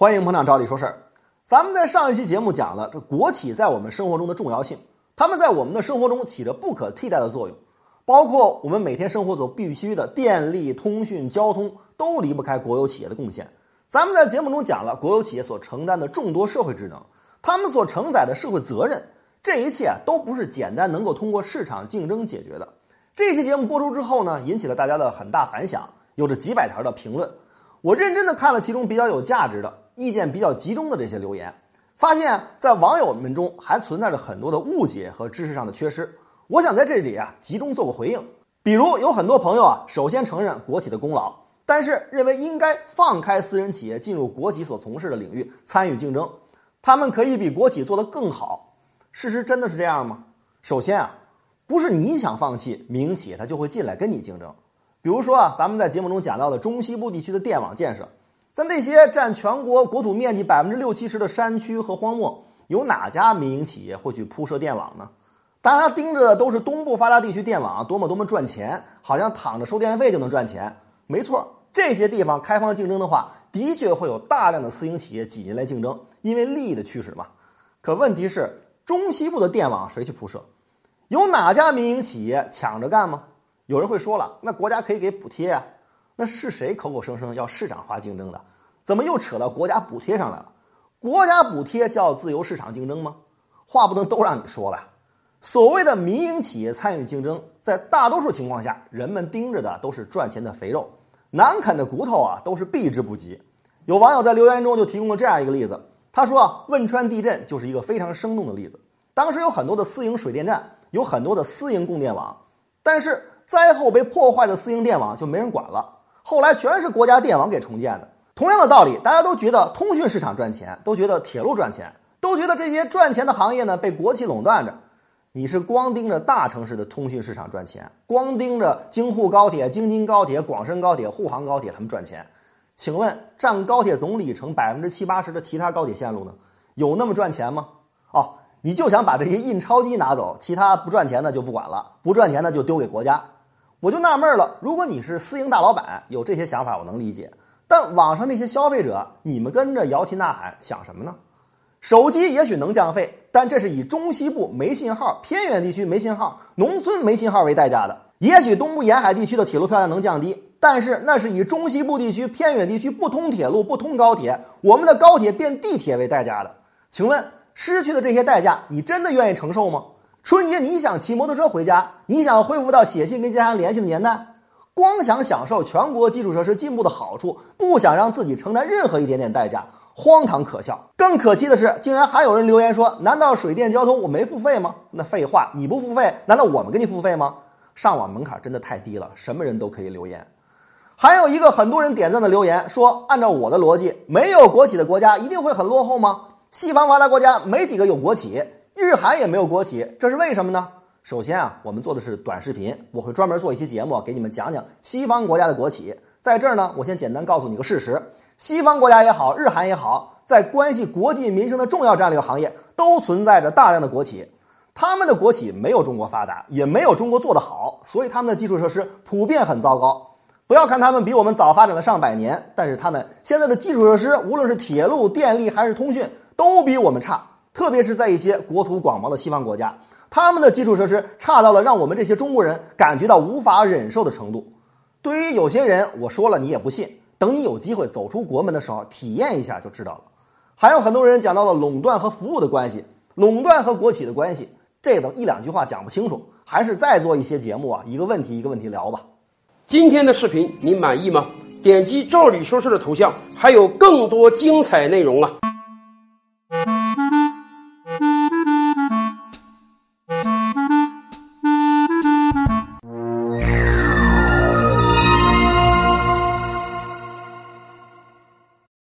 欢迎捧场，找理说事儿。咱们在上一期节目讲了这国企在我们生活中的重要性，他们在我们的生活中起着不可替代的作用，包括我们每天生活所必须的电力、通讯、交通，都离不开国有企业的贡献。咱们在节目中讲了国有企业所承担的众多社会职能，他们所承载的社会责任，这一切都不是简单能够通过市场竞争解决的。这期节目播出之后呢，引起了大家的很大反响，有着几百条的评论。我认真的看了其中比较有价值的、意见比较集中的这些留言，发现，在网友们中还存在着很多的误解和知识上的缺失。我想在这里啊，集中做个回应。比如，有很多朋友啊，首先承认国企的功劳，但是认为应该放开私人企业进入国企所从事的领域参与竞争，他们可以比国企做得更好。事实真的是这样吗？首先啊，不是你想放弃，民营企业它就会进来跟你竞争。比如说啊，咱们在节目中讲到的中西部地区的电网建设，在那些占全国国土面积百分之六七十的山区和荒漠，有哪家民营企业会去铺设电网呢？大家盯着的都是东部发达地区电网多么多么赚钱，好像躺着收电费就能赚钱。没错，这些地方开放竞争的话，的确会有大量的私营企业挤进来竞争，因为利益的驱使嘛。可问题是，中西部的电网谁去铺设？有哪家民营企业抢着干吗？有人会说了，那国家可以给补贴啊？那是谁口口声声要市场化竞争的？怎么又扯到国家补贴上来了？国家补贴叫自由市场竞争吗？话不能都让你说了。所谓的民营企业参与竞争，在大多数情况下，人们盯着的都是赚钱的肥肉，难啃的骨头啊，都是避之不及。有网友在留言中就提供了这样一个例子，他说啊：“汶川地震就是一个非常生动的例子。当时有很多的私营水电站，有很多的私营供电网，但是。”灾后被破坏的私营电网就没人管了，后来全是国家电网给重建的。同样的道理，大家都觉得通讯市场赚钱，都觉得铁路赚钱，都觉得这些赚钱的行业呢被国企垄断着。你是光盯着大城市的通讯市场赚钱，光盯着京沪高铁、京津高铁、广深高铁、沪杭高铁他们赚钱，请问占高铁总里程百分之七八十的其他高铁线路呢，有那么赚钱吗？哦，你就想把这些印钞机拿走，其他不赚钱的就不管了，不赚钱的就丢给国家。我就纳闷了，如果你是私营大老板，有这些想法我能理解，但网上那些消费者，你们跟着摇旗呐喊想什么呢？手机也许能降费，但这是以中西部没信号、偏远地区没信号、农村没信号为代价的。也许东部沿海地区的铁路票价能降低，但是那是以中西部地区、偏远地区不通铁路、不通高铁，我们的高铁变地铁为代价的。请问，失去的这些代价，你真的愿意承受吗？春节你想骑摩托车回家，你想恢复到写信跟家人联系的年代，光想享受全国基础设施进步的好处，不想让自己承担任何一点点代价，荒唐可笑。更可气的是，竟然还有人留言说：“难道水电交通我没付费吗？”那废话，你不付费，难道我们给你付费吗？上网门槛真的太低了，什么人都可以留言。还有一个很多人点赞的留言说：“按照我的逻辑，没有国企的国家一定会很落后吗？西方发达国家没几个有国企。”日韩也没有国企，这是为什么呢？首先啊，我们做的是短视频，我会专门做一期节目给你们讲讲西方国家的国企。在这儿呢，我先简单告诉你个事实：西方国家也好，日韩也好，在关系国计民生的重要战略行业，都存在着大量的国企。他们的国企没有中国发达，也没有中国做得好，所以他们的基础设施普遍很糟糕。不要看他们比我们早发展了上百年，但是他们现在的基础设施，无论是铁路、电力还是通讯，都比我们差。特别是在一些国土广袤的西方国家，他们的基础设施差到了让我们这些中国人感觉到无法忍受的程度。对于有些人，我说了你也不信，等你有机会走出国门的时候，体验一下就知道了。还有很多人讲到了垄断和服务的关系，垄断和国企的关系，这都一两句话讲不清楚，还是再做一些节目啊，一个问题一个问题聊吧。今天的视频你满意吗？点击赵理说事的头像，还有更多精彩内容啊！